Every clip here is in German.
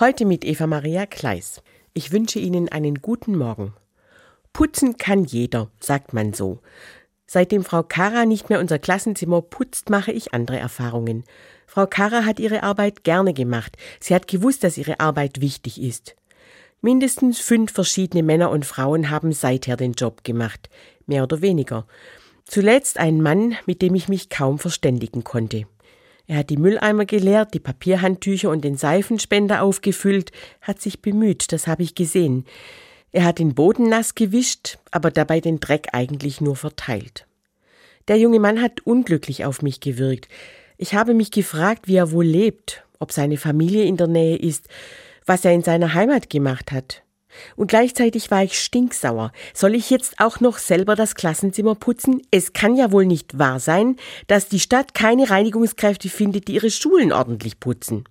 Heute mit Eva Maria Kleis. Ich wünsche Ihnen einen guten Morgen. Putzen kann jeder, sagt man so. Seitdem Frau Kara nicht mehr unser Klassenzimmer putzt, mache ich andere Erfahrungen. Frau Kara hat ihre Arbeit gerne gemacht. Sie hat gewusst, dass ihre Arbeit wichtig ist. Mindestens fünf verschiedene Männer und Frauen haben seither den Job gemacht, mehr oder weniger. Zuletzt ein Mann, mit dem ich mich kaum verständigen konnte. Er hat die Mülleimer geleert, die Papierhandtücher und den Seifenspender aufgefüllt, hat sich bemüht, das habe ich gesehen. Er hat den Boden nass gewischt, aber dabei den Dreck eigentlich nur verteilt. Der junge Mann hat unglücklich auf mich gewirkt. Ich habe mich gefragt, wie er wohl lebt, ob seine Familie in der Nähe ist, was er in seiner Heimat gemacht hat. Und gleichzeitig war ich stinksauer. Soll ich jetzt auch noch selber das Klassenzimmer putzen? Es kann ja wohl nicht wahr sein, dass die Stadt keine Reinigungskräfte findet, die ihre Schulen ordentlich putzen.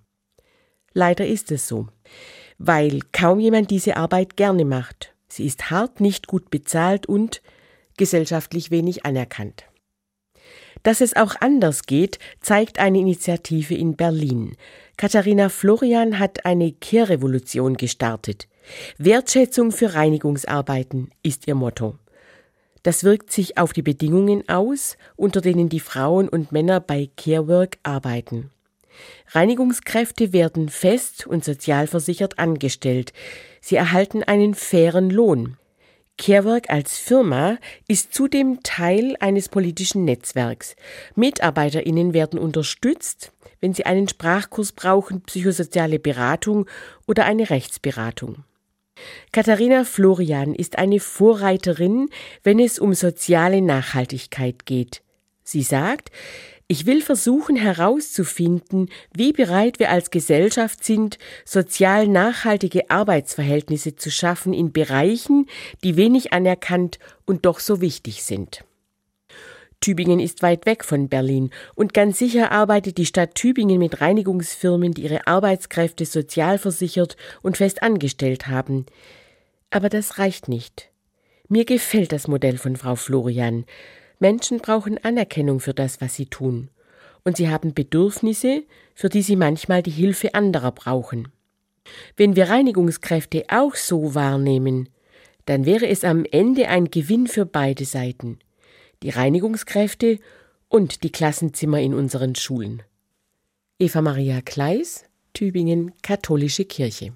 Leider ist es so, weil kaum jemand diese Arbeit gerne macht. Sie ist hart, nicht gut bezahlt und gesellschaftlich wenig anerkannt. Dass es auch anders geht, zeigt eine Initiative in Berlin. Katharina Florian hat eine Kehrrevolution gestartet. Wertschätzung für Reinigungsarbeiten ist ihr Motto. Das wirkt sich auf die Bedingungen aus, unter denen die Frauen und Männer bei Carework arbeiten. Reinigungskräfte werden fest und sozialversichert angestellt. Sie erhalten einen fairen Lohn. Carework als Firma ist zudem Teil eines politischen Netzwerks. Mitarbeiterinnen werden unterstützt, wenn sie einen Sprachkurs brauchen, psychosoziale Beratung oder eine Rechtsberatung. Katharina Florian ist eine Vorreiterin, wenn es um soziale Nachhaltigkeit geht. Sie sagt, ich will versuchen herauszufinden, wie bereit wir als Gesellschaft sind, sozial nachhaltige Arbeitsverhältnisse zu schaffen in Bereichen, die wenig anerkannt und doch so wichtig sind. Tübingen ist weit weg von Berlin und ganz sicher arbeitet die Stadt Tübingen mit Reinigungsfirmen, die ihre Arbeitskräfte sozialversichert und fest angestellt haben. Aber das reicht nicht. Mir gefällt das Modell von Frau Florian. Menschen brauchen Anerkennung für das, was sie tun. Und sie haben Bedürfnisse, für die sie manchmal die Hilfe anderer brauchen. Wenn wir Reinigungskräfte auch so wahrnehmen, dann wäre es am Ende ein Gewinn für beide Seiten, die Reinigungskräfte und die Klassenzimmer in unseren Schulen. Eva Maria Kleis, Tübingen Katholische Kirche